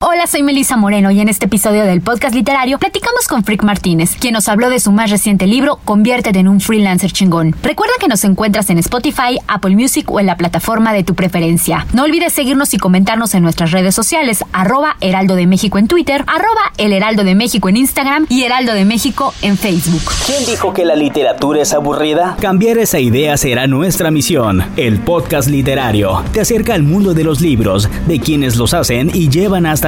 Hola, soy Melissa Moreno y en este episodio del podcast literario platicamos con Frick Martínez, quien nos habló de su más reciente libro, Conviértete en un freelancer chingón. Recuerda que nos encuentras en Spotify, Apple Music o en la plataforma de tu preferencia. No olvides seguirnos y comentarnos en nuestras redes sociales, arroba Heraldo de México en Twitter, arroba El Heraldo de México en Instagram y Heraldo de México en Facebook. ¿Quién dijo que la literatura es aburrida? Cambiar esa idea será nuestra misión. El podcast literario te acerca al mundo de los libros, de quienes los hacen y llevan hasta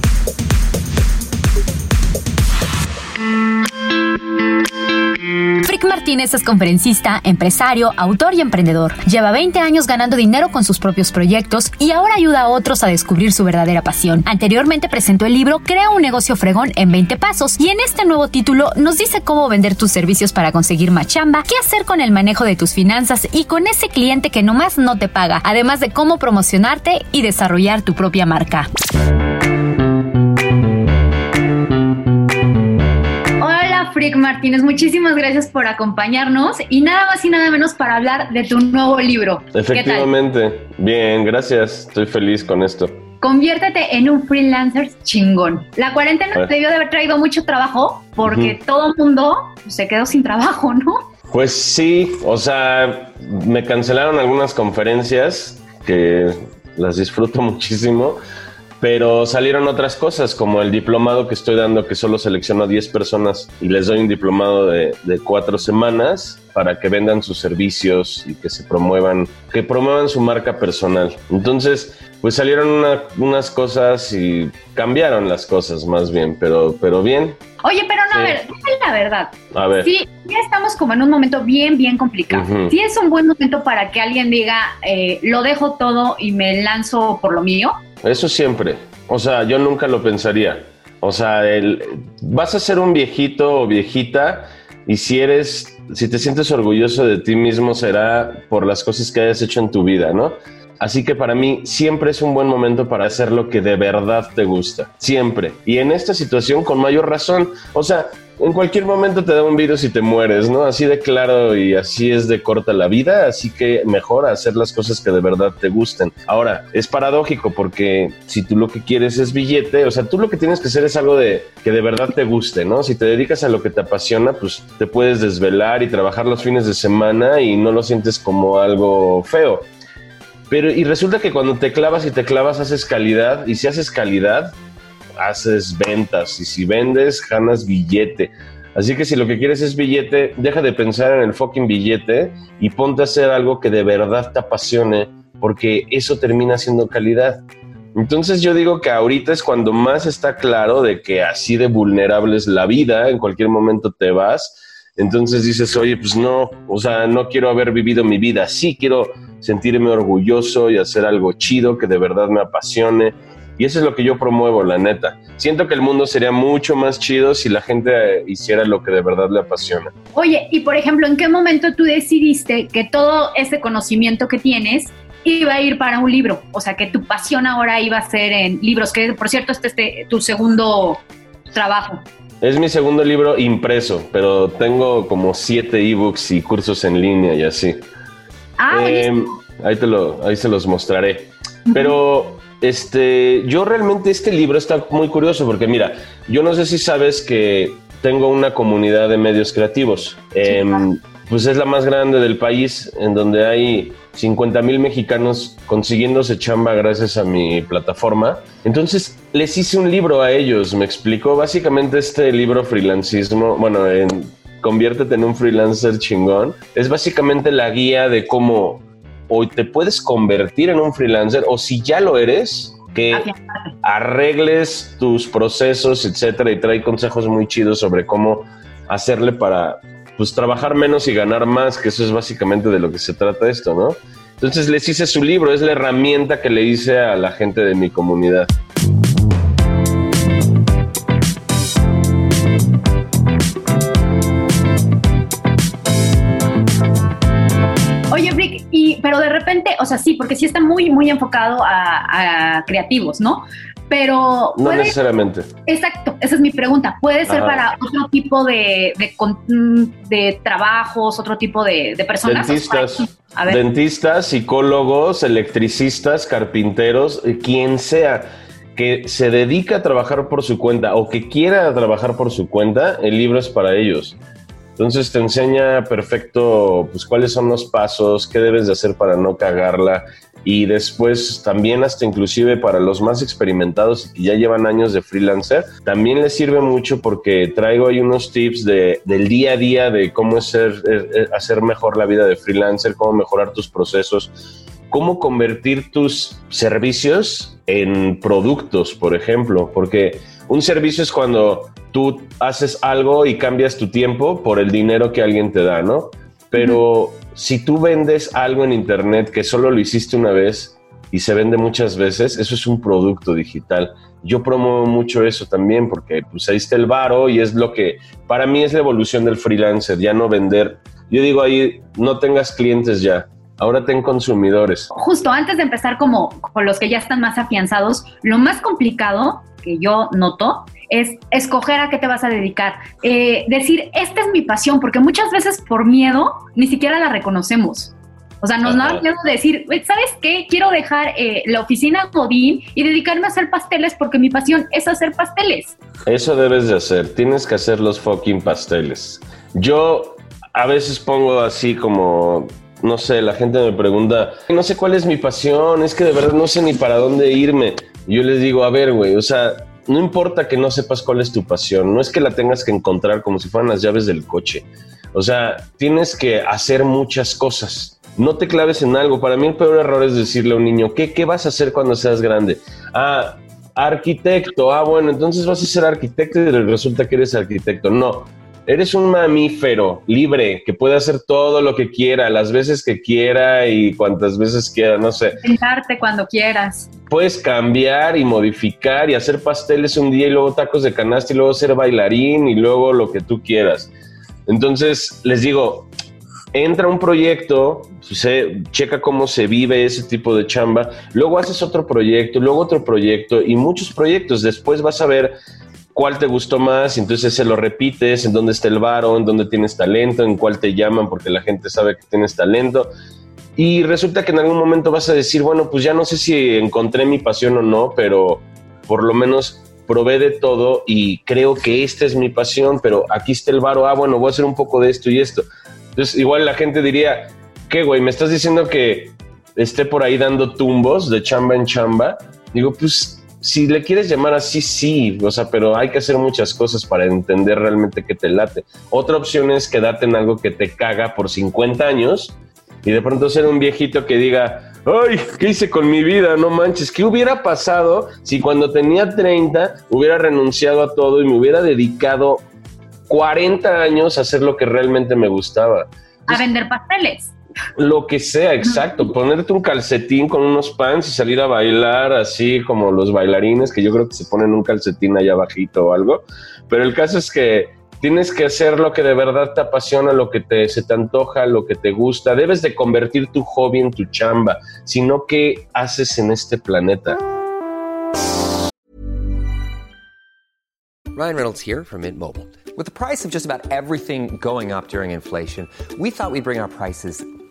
Martínez es conferencista, empresario, autor y emprendedor. Lleva 20 años ganando dinero con sus propios proyectos y ahora ayuda a otros a descubrir su verdadera pasión. Anteriormente presentó el libro Crea un negocio fregón en 20 pasos y en este nuevo título nos dice cómo vender tus servicios para conseguir más chamba, qué hacer con el manejo de tus finanzas y con ese cliente que nomás no te paga, además de cómo promocionarte y desarrollar tu propia marca. Frick Martínez, muchísimas gracias por acompañarnos y nada más y nada menos para hablar de tu nuevo libro. Efectivamente, bien, gracias, estoy feliz con esto. Conviértete en un freelancer chingón. La cuarentena debió de haber traído mucho trabajo porque todo el mundo se quedó sin trabajo, ¿no? Pues sí, o sea, me cancelaron algunas conferencias que las disfruto muchísimo, pero salieron otras cosas, como el diplomado que estoy dando, que solo selecciono a 10 personas y les doy un diplomado de, de cuatro semanas para que vendan sus servicios y que se promuevan, que promuevan su marca personal. Entonces, pues salieron una- unas cosas y cambiaron las cosas más bien, pero, pero bien. Oye, pero no, a Sí. ver, dime la verdad. A ver. Sí, ya estamos como en un momento bien, bien complicado. Ujú. Sí es un buen momento para que alguien diga, eh, lo dejo todo y me lanzo por lo mío. Eso siempre. O sea, yo nunca lo pensaría. O sea, el, vas a ser un viejito o viejita y si eres, si te sientes orgulloso de ti mismo será por las cosas que hayas hecho en tu vida, ¿no? Así que para mí siempre es un buen momento para hacer lo que de verdad te gusta. Siempre. Y en esta situación con mayor razón. O sea, en cualquier momento te da un virus y te mueres, ¿no? Así de claro y así es de corta la vida, así que mejor hacer las cosas que de verdad te gusten. Ahora, es paradójico porque si tú lo que quieres es billete, o sea, tú lo que tienes que hacer es algo de que de verdad te guste, ¿no? Si te dedicas a lo que te apasiona, pues te puedes desvelar y trabajar los fines de semana y no lo sientes como algo feo. Pero y resulta que cuando te clavas y te clavas haces calidad y si haces calidad haces ventas y si vendes ganas billete. Así que si lo que quieres es billete, deja de pensar en el fucking billete y ponte a hacer algo que de verdad te apasione porque eso termina siendo calidad. Entonces yo digo que ahorita es cuando más está claro de que así de vulnerable es la vida, en cualquier momento te vas. Entonces dices, oye, pues no, o sea, no quiero haber vivido mi vida así, quiero sentirme orgulloso y hacer algo chido que de verdad me apasione. Y eso es lo que yo promuevo, la neta. Siento que el mundo sería mucho más chido si la gente eh, hiciera lo que de verdad le apasiona. Oye, y por ejemplo, ¿en qué momento tú decidiste que todo ese conocimiento que tienes iba a ir para un libro? O sea, que tu pasión ahora iba a ser en libros, que por cierto, este es este, tu segundo trabajo. Es mi segundo libro impreso, pero tengo como siete ebooks y cursos en línea y así. Ah, Eh, buenísimo. ahí, te lo, ahí se los mostraré. Pero este, yo realmente este libro está muy curioso porque mira, yo no sé si sabes que tengo una comunidad de medios creativos. Em, claro. pues es la más grande del país, en donde hay 50 mil mexicanos consiguiéndose chamba gracias a mi plataforma. Entonces les hice un libro a ellos, me explicó básicamente este libro freelancismo, bueno, en Conviértete en un freelancer chingón, es básicamente la guía de cómo o te puedes convertir en un freelancer o si ya lo eres, que arregles tus procesos, etcétera, y trae consejos muy chidos sobre cómo hacerle para pues trabajar menos y ganar más, que eso es básicamente de lo que se trata esto, ¿no? Entonces les hice su libro, es la herramienta que le hice a la gente de mi comunidad. O sea, sí, porque sí está muy, muy enfocado a, creativos, ¿no? Pero... No necesariamente. Exacto, esa es mi pregunta. ¿Puede ser para otro tipo de, de, trabajos, otro tipo de, personas? Dentistas, dentistas, psicólogos, electricistas, carpinteros, eh, quien sea que se dedica a trabajar por su cuenta o que quiera trabajar por su cuenta, el libro es para ellos. Entonces te enseña perfecto pues cuáles son los pasos, qué debes de hacer para no cagarla. Y después también hasta inclusive para los más experimentados y que ya llevan años de freelancer, también les sirve mucho porque traigo ahí unos tips de, del día a día de cómo hacer, eh, eh, hacer mejor la vida de freelancer, cómo mejorar tus procesos, cómo convertir tus servicios en productos, por ejemplo, porque un servicio es cuando tú haces algo y cambias tu tiempo por el dinero que alguien te da, ¿no? Pero si tú vendes algo en Internet que solo lo hiciste una vez y se vende muchas veces, eso es un producto digital. Yo promuevo mucho eso también porque pues ahí está el varo y es lo que para mí es la evolución del freelancer, ya no vender. Yo digo ahí, no tengas clientes ya, ahora ten consumidores. Justo antes de empezar como con los que ya están más afianzados, lo más complicado que yo noto es escoger a qué te vas a dedicar. Eh, decir, esta es mi pasión, porque muchas veces por miedo ni siquiera la reconocemos. O sea, nos da miedo decir, ¿sabes qué? Quiero dejar eh, la oficina Godín y dedicarme a hacer pasteles porque mi pasión es hacer pasteles. Eso debes de hacer. Tienes que hacer los fucking pasteles. Yo a veces pongo así como, no sé, la gente me pregunta, no sé cuál es mi pasión, es que de verdad no sé ni para dónde irme. Yo les digo, a ver, güey, o sea, no importa que no sepas cuál es tu pasión, no es que la tengas que encontrar como si fueran las llaves del coche. O sea, tienes que hacer muchas cosas. No te claves en algo. Para mí el peor error es decirle a un niño, ¿qué, qué vas a hacer cuando seas grande? Ah, arquitecto. Ah, bueno, entonces vas a ser arquitecto y resulta que eres arquitecto. No, Eres un mamífero libre que puede hacer todo lo que quiera, las veces que quiera y cuantas veces quiera, no sé. Sentarte cuando quieras. Puedes cambiar y modificar y hacer pasteles un día y luego tacos de canasta y luego ser bailarín y luego lo que tú quieras. Entonces, les digo, entra un proyecto, se, checa cómo se vive ese tipo de chamba, luego haces otro proyecto, luego otro proyecto y muchos proyectos. Después vas a ver cuál te gustó más, entonces se lo repites, en dónde está el varo, en dónde tienes talento, en cuál te llaman porque la gente sabe que tienes talento. Y resulta que en algún momento vas a decir, bueno, pues ya no sé si encontré mi pasión o no, pero por lo menos probé de todo y creo que esta es mi pasión, pero aquí está el varo, ah, bueno, voy a hacer un poco de esto y esto. Entonces igual la gente diría, ¿qué, güey? ¿Me estás diciendo que esté por ahí dando tumbos de chamba en chamba? Digo, pues si le quieres llamar así, sí, o sea, pero hay que hacer muchas cosas para entender realmente que te late. Otra opción es quedarte en algo que te caga por 50 años y de pronto ser un viejito que diga, ay, ¿qué hice con mi vida? No manches, ¿qué hubiera pasado si cuando tenía 30 hubiera renunciado a todo y me hubiera dedicado 40 años a hacer lo que realmente me gustaba? A vender pasteles. Lo que sea, exacto. Ponerte un calcetín con unos pants y salir a bailar así como los bailarines, que yo creo que se ponen un calcetín allá bajito o algo. Pero el caso es que tienes que hacer lo que de verdad te apasiona, lo que te, se te antoja, lo que te gusta. Debes de convertir tu hobby en tu chamba, sino qué haces en este planeta. Ryan Reynolds here from Mint Mobile. With the price of just about everything going up during inflation, we thought we'd bring our prices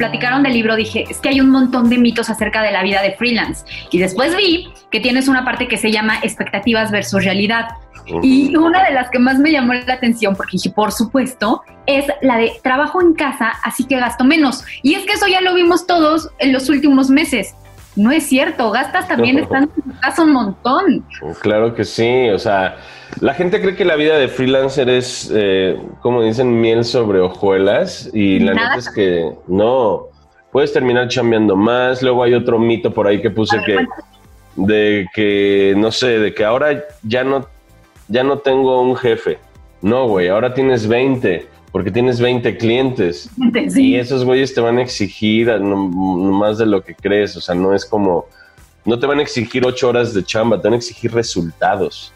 Platicaron del libro dije, es que hay un montón de mitos acerca de la vida de freelance. Y después vi que tienes una parte que se llama expectativas versus realidad. Y una de las que más me llamó la atención, porque dije, por supuesto, es la de trabajo en casa, así que gasto menos. Y es que eso ya lo vimos todos en los últimos meses. No es cierto, gastas también estando en tu casa un montón. Claro que sí, o sea, la gente cree que la vida de freelancer es, eh, como dicen, miel sobre hojuelas y la Nada. neta es que no, puedes terminar chambeando más, luego hay otro mito por ahí que puse ver, que, de que, no sé, de que ahora ya no, ya no tengo un jefe, no, güey, ahora tienes 20, porque tienes 20 clientes. Sí. Y esos güeyes te van a exigir más de lo que crees. O sea, no es como. No te van a exigir ocho horas de chamba, te van a exigir resultados.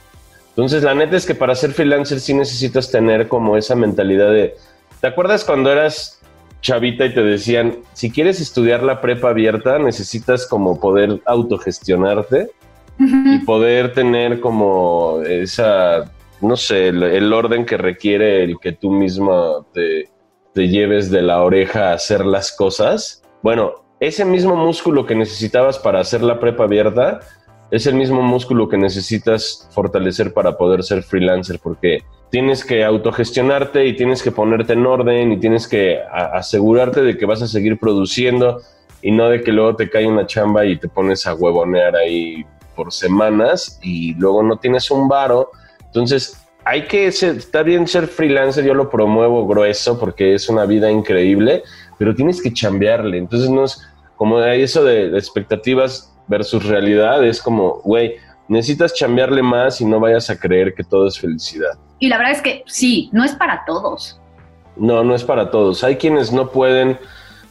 Entonces, la neta es que para ser freelancer sí necesitas tener como esa mentalidad de. ¿Te acuerdas cuando eras chavita y te decían, si quieres estudiar la prepa abierta, necesitas como poder autogestionarte y poder tener como esa, no sé, el, orden que requiere el que tú misma te, lleves de la oreja a hacer las cosas. Bueno, ese mismo músculo que necesitabas para hacer la prepa abierta es el mismo músculo que necesitas fortalecer para poder ser freelancer, porque tienes que autogestionarte y tienes que ponerte en orden y tienes que asegurarte de que vas a seguir produciendo y no de que luego te cae una chamba y te pones a huevonear ahí por semanas y luego no tienes un varo. Entonces, hay que ser, está bien ser freelancer, yo lo promuevo grueso porque es una vida increíble, pero tienes que chambearle. Entonces, no es como de eso de, de expectativas versus realidad, es como, güey, necesitas chambearle más y no vayas a creer que todo es felicidad. Y la verdad es que sí, no es para todos. No, no es para todos. Hay quienes no pueden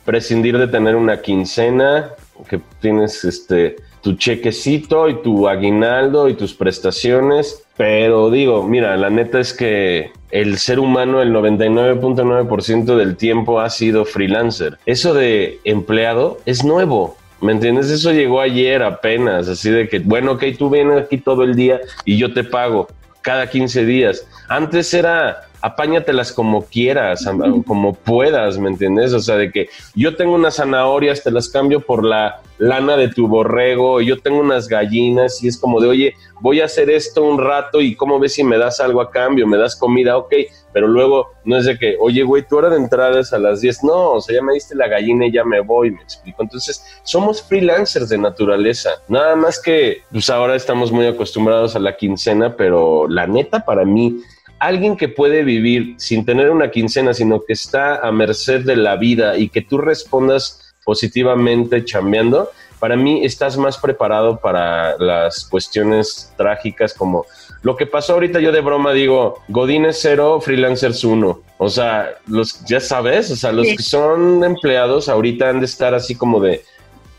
prescindir de tener una quincena, que tienes este tu chequecito y tu aguinaldo y tus prestaciones, pero digo, mira, la neta es que el ser humano el 99.9% del tiempo ha sido freelancer. Eso de empleado es nuevo. ¿Me entiendes? Eso llegó ayer apenas, así de que, bueno, ok, tú vienes aquí todo el día y yo te pago cada 15 días. Antes era apáñatelas como quieras, como puedas, ¿me entiendes? O sea, de que yo tengo unas zanahorias, te las cambio por la lana de tu borrego, yo tengo unas gallinas y es como de, oye, voy a hacer esto un rato y cómo ves si me das algo a cambio, me das comida, ok, pero luego no es de que, oye, güey, tu hora de entrada es a las 10, no, o sea, ya me diste la gallina y ya me voy, me explico. Entonces, somos freelancers de naturaleza, nada más que, pues ahora estamos muy acostumbrados a la quincena, pero la neta para mí, alguien que puede vivir sin tener una quincena, sino que está a merced de la vida y que tú respondas positivamente chambeando, para mí estás más preparado para las cuestiones trágicas como lo que pasó ahorita yo de broma digo, Godines cero, freelancers uno. O sea, los ya sabes, o sea, los Sí. que son empleados ahorita han de estar así como de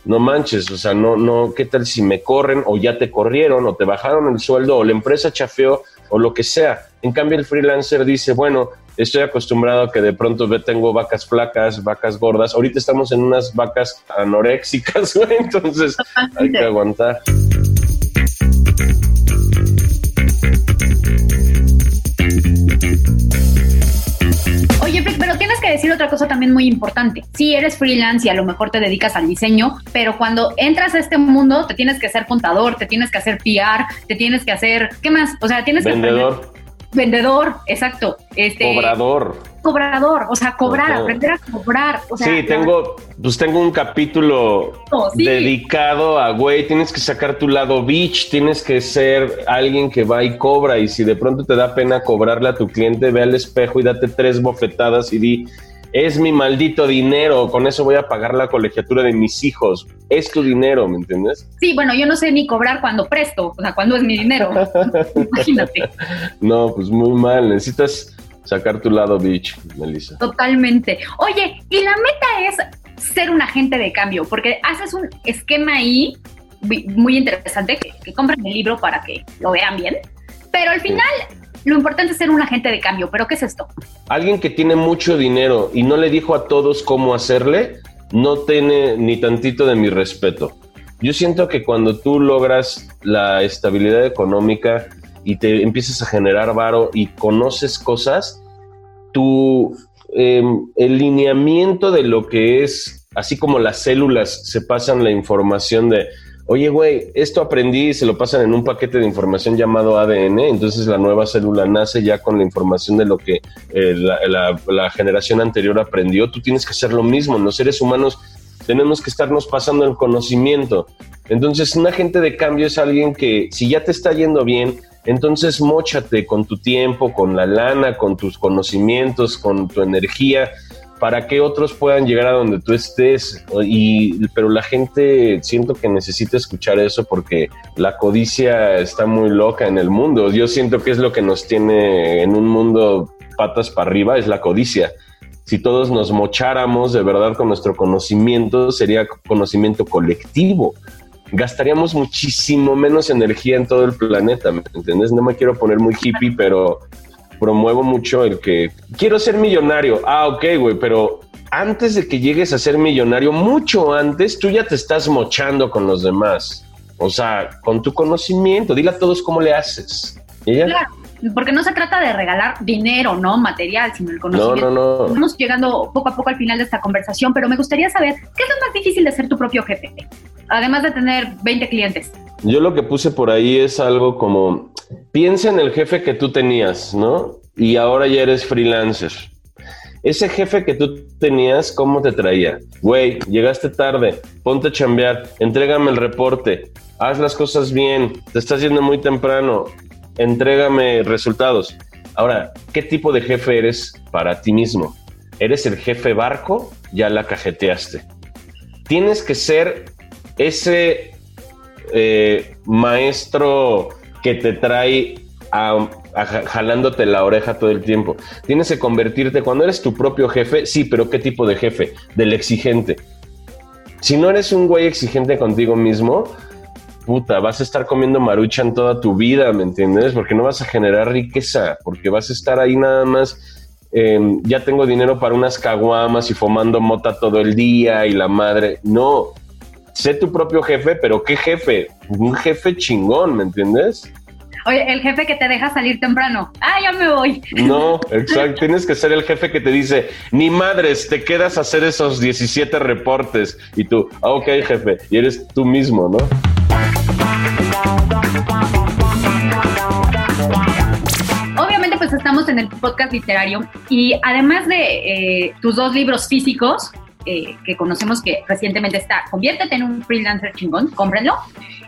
no manches, o sea, no, no, ¿qué tal si me corren o ya te corrieron o te bajaron el sueldo o la empresa chafeó o lo que sea? En cambio, el freelancer dice, bueno, estoy acostumbrado a que de pronto ve, tengo vacas flacas, vacas gordas. Ahorita estamos en unas vacas anoréxicas, güey, entonces hay que aguantar. Pero tienes que decir otra cosa también muy importante. Sí, eres freelance y a lo mejor te dedicas al diseño, pero cuando entras a este mundo te tienes que hacer contador, te tienes que hacer PR, te tienes que hacer, ¿qué más? O sea, tienes que Vendedor, vendedor, exacto. Este, cobrador. Cobrador, o sea, cobrar, aprender a cobrar. O sea, sí, tengo, pues tengo un capítulo Oh, sí. dedicado a, güey, tienes que sacar tu lado bitch, tienes que ser alguien que va y cobra y si de pronto te da pena cobrarle a tu cliente, ve al espejo y date tres bofetadas y di, es mi maldito dinero, con eso voy a pagar la colegiatura de mis hijos, es tu dinero, ¿me entiendes? Sí, bueno, yo no sé ni cobrar cuando presto, o sea, cuando es mi dinero. Imagínate. No, pues muy mal, necesitas sacar tu lado bitch, Melissa. Totalmente. Oye, y la meta es ser un agente de cambio, porque haces un esquema ahí muy interesante, que, que compren el libro para que lo vean bien, pero al final lo importante es ser un agente de cambio. ¿Pero qué es esto? Alguien que tiene mucho dinero y no le dijo a todos cómo hacerle, no tiene ni tantito de mi respeto. Yo siento que cuando tú logras la estabilidad económica y te empiezas a generar varo y conoces cosas, tu eh, el lineamiento de lo que es, así como las células se pasan la información de, oye, güey, esto aprendí y se lo pasan en un paquete de información llamado ADN, entonces la nueva célula nace ya con la información de lo que eh, la, la- la generación anterior aprendió. Tú tienes que hacer lo mismo. Los seres humanos tenemos que estarnos pasando el conocimiento. Entonces, un agente de cambio es alguien que, si ya te está yendo bien, entonces mochate con tu tiempo, con la lana, con tus conocimientos, con tu energía, para que otros puedan llegar a donde tú estés. Y, pero la gente siento que necesita escuchar eso porque la codicia está muy loca en el mundo. Yo siento que es lo que nos tiene en un mundo patas para arriba, es la codicia. Si todos nos mocháramos de verdad con nuestro conocimiento, sería conocimiento colectivo gastaríamos muchísimo menos energía en todo el planeta, ¿me entiendes? No me quiero poner muy hippie, pero promuevo mucho el que quiero ser millonario. Ah, ok, güey, pero antes de que llegues a ser millonario, mucho antes, tú ya te estás mochando con los demás. O sea, con tu conocimiento, dile a todos cómo le haces. Y ya. Claro, porque no se trata de regalar dinero, ¿no? Material, sino el No, conocimiento. no, no. Estamos llegando poco a poco al final de esta conversación, pero me gustaría saber, ¿qué es lo más difícil de ser tu propio jefe? Además de tener 20 clientes. Yo lo que puse por ahí es algo como, piensa en el jefe que tú tenías, ¿no? Y ahora ya eres freelancer. Ese jefe que tú tenías, ¿cómo te traía? Güey, llegaste tarde, ponte a chambear, entrégame el reporte, haz las cosas bien, te estás yendo muy temprano, entrégame resultados. Ahora, ¿qué tipo de jefe eres para ti mismo? ¿Eres el jefe barco? Ya la cajeteaste. Tienes que ser ese eh, maestro que te trae a, a ja- jalándote la oreja todo el tiempo. Tienes que convertirte, cuando eres tu propio jefe, sí, pero ¿qué tipo de jefe? Del exigente. Si no eres un güey exigente contigo mismo, puta, vas a estar comiendo maruchan toda tu vida, ¿me entiendes? Porque no vas a generar riqueza, porque vas a estar ahí nada más. eh, ya tengo dinero para unas caguamas y fumando mota todo el día y la madre. No, sé tu propio jefe, pero ¿qué jefe? Un jefe chingón, ¿me entiendes? Oye, el jefe que te deja salir temprano. Ah, ya me voy. No, exacto. Tienes que ser el jefe que te dice, ni madres, te quedas a hacer esos 17 reportes. Y tú, ah, ok, jefe. Y eres tú mismo, ¿no? Obviamente, pues estamos en el podcast literario y además de eh, tus dos libros físicos, eh, que conocemos que recientemente está Conviértete en un freelancer chingón, cómprenlo,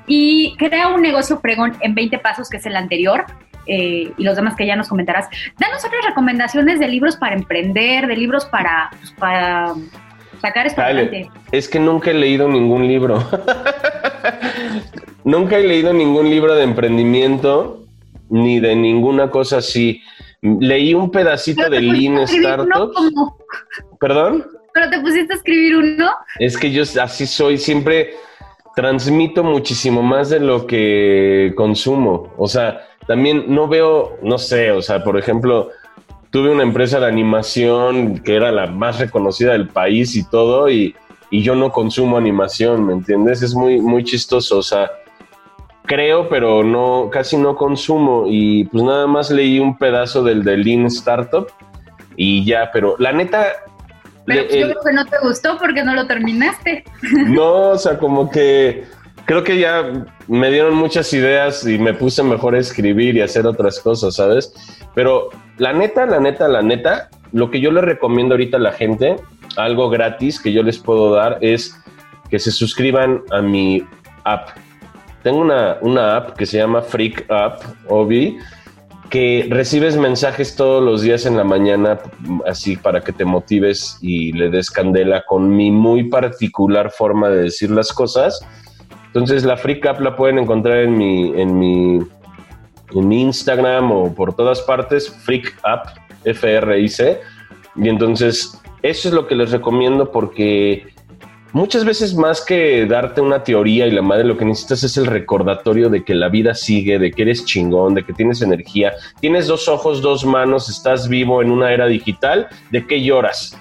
y crea un negocio fregón en 20 pasos, que es el anterior, eh, y los demás que ya nos comentarás. Danos otras recomendaciones de libros para emprender, de libros para, pues, para sacar esto. Es que nunca he leído ningún libro. nunca he leído ningún libro de emprendimiento ni de ninguna cosa así. Leí un pedacito Pero de Lean uno Startups. como- ¿Perdón? Pero te pusiste a escribir uno. Es que yo así soy, siempre transmito muchísimo más de lo que consumo. O sea, también no veo, no sé, o sea, por ejemplo, tuve una empresa de animación que era la más reconocida del país y todo, y, y yo no consumo animación, ¿me entiendes? Es muy, muy chistoso, o sea, creo, pero no, casi no consumo, y pues nada más leí un pedazo del de Lean Startup y ya, pero la neta... Pero le- pues, yo el- creo que no te gustó porque no lo terminaste. no, o sea, como que creo que ya me dieron muchas ideas y me puse mejor a escribir y hacer otras cosas, ¿sabes? Pero la neta, la neta, la neta, lo que yo le recomiendo ahorita a la gente, algo gratis que yo les puedo dar es que se suscriban a mi app. Tengo una, una app que se llama Freak App, Obi, que recibes mensajes todos los días en la mañana, así para que te motives y le des candela con mi muy particular forma de decir las cosas. Entonces la Freak App la pueden encontrar en mi, en mi, en mi Instagram o por todas partes, Freak App, F-R-I-C. Y entonces eso es lo que les recomiendo porque muchas veces más que darte una teoría y la madre, lo que necesitas es el recordatorio de que la vida sigue, de que eres chingón, de que tienes energía, tienes dos ojos, dos manos, estás vivo en una era digital, ¿de qué lloras?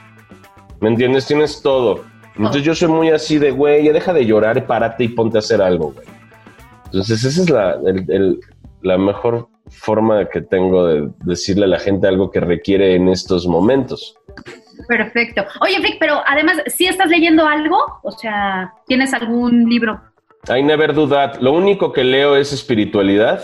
¿Me entiendes? Tienes todo. Entonces yo soy muy así de, güey, ya deja de llorar, párate y ponte a hacer algo, güey. Entonces esa es la, la mejor forma que tengo de decirle a la gente algo que requiere en estos momentos. Perfecto. Oye, Frick, pero además, ¿sí estás leyendo algo? O sea, ¿tienes algún libro? I never do that. Lo único que leo es espiritualidad,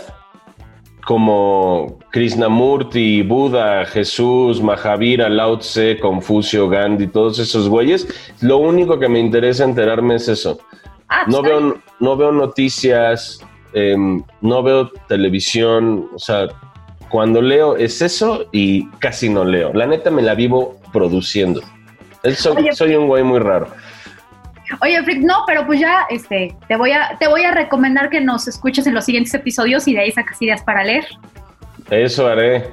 como Krishnamurti, Buda, Jesús, Mahavira, Lao Tse, Confucio, Gandhi, todos esos güeyes. Lo único que me interesa enterarme es eso. Ah, no, veo, no veo noticias, em, no veo televisión, o sea, cuando leo es eso y casi no leo. La neta me la vivo produciendo. Soy, un güey muy raro. Oye, Frick, no, pero pues ya este, te, voy a, te voy a recomendar que nos escuches en los siguientes episodios y de ahí sacas ideas para leer. Eso haré.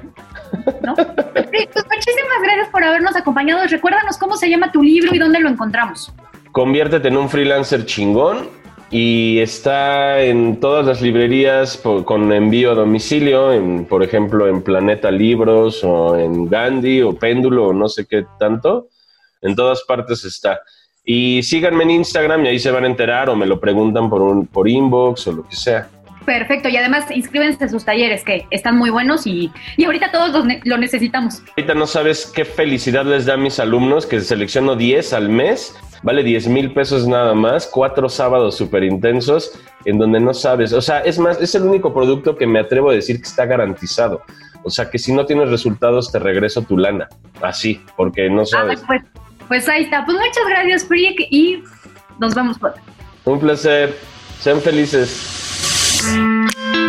¿No? Frick, pues muchísimas gracias por habernos acompañado. Recuérdanos cómo se llama tu libro y dónde lo encontramos. Conviértete en un freelancer chingón y está en todas las librerías con envío a domicilio, en, por ejemplo en Planeta Libros o en Gandhi o Péndulo o no sé qué tanto. En todas partes está. Y síganme en Instagram y ahí se van a enterar o me lo preguntan por, un, por inbox o lo que sea. Perfecto, y además inscríbense a sus talleres que están muy buenos y, y ahorita todos lo necesitamos. Ahorita no sabes qué felicidad les da a mis alumnos que selecciono 10 al mes vale 10 mil pesos nada más, cuatro sábados súper intensos en donde no sabes, o sea, es más, es el único producto que me atrevo a decir que está garantizado. O sea, que si no tienes resultados te regreso tu lana, así, porque no sabes. pues, pues ahí está. Pues muchas gracias, Frick, y nos vemos. Un placer. Sean felices.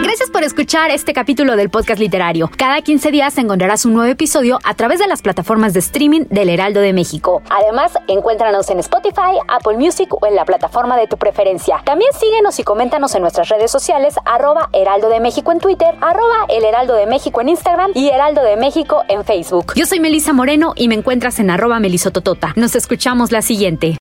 Gracias por escuchar este capítulo del podcast literario. Cada 15 días encontrarás un nuevo episodio a través de las plataformas de streaming del Heraldo de México. Además, encuéntranos en Spotify, Apple Music o en la plataforma de tu preferencia. También síguenos y coméntanos en nuestras redes sociales, arroba Heraldo de México en Twitter, arroba El Heraldo de México en Instagram y Heraldo de México en Facebook. Yo soy Melisa Moreno y me encuentras en arroba melisototota. Nos escuchamos la siguiente.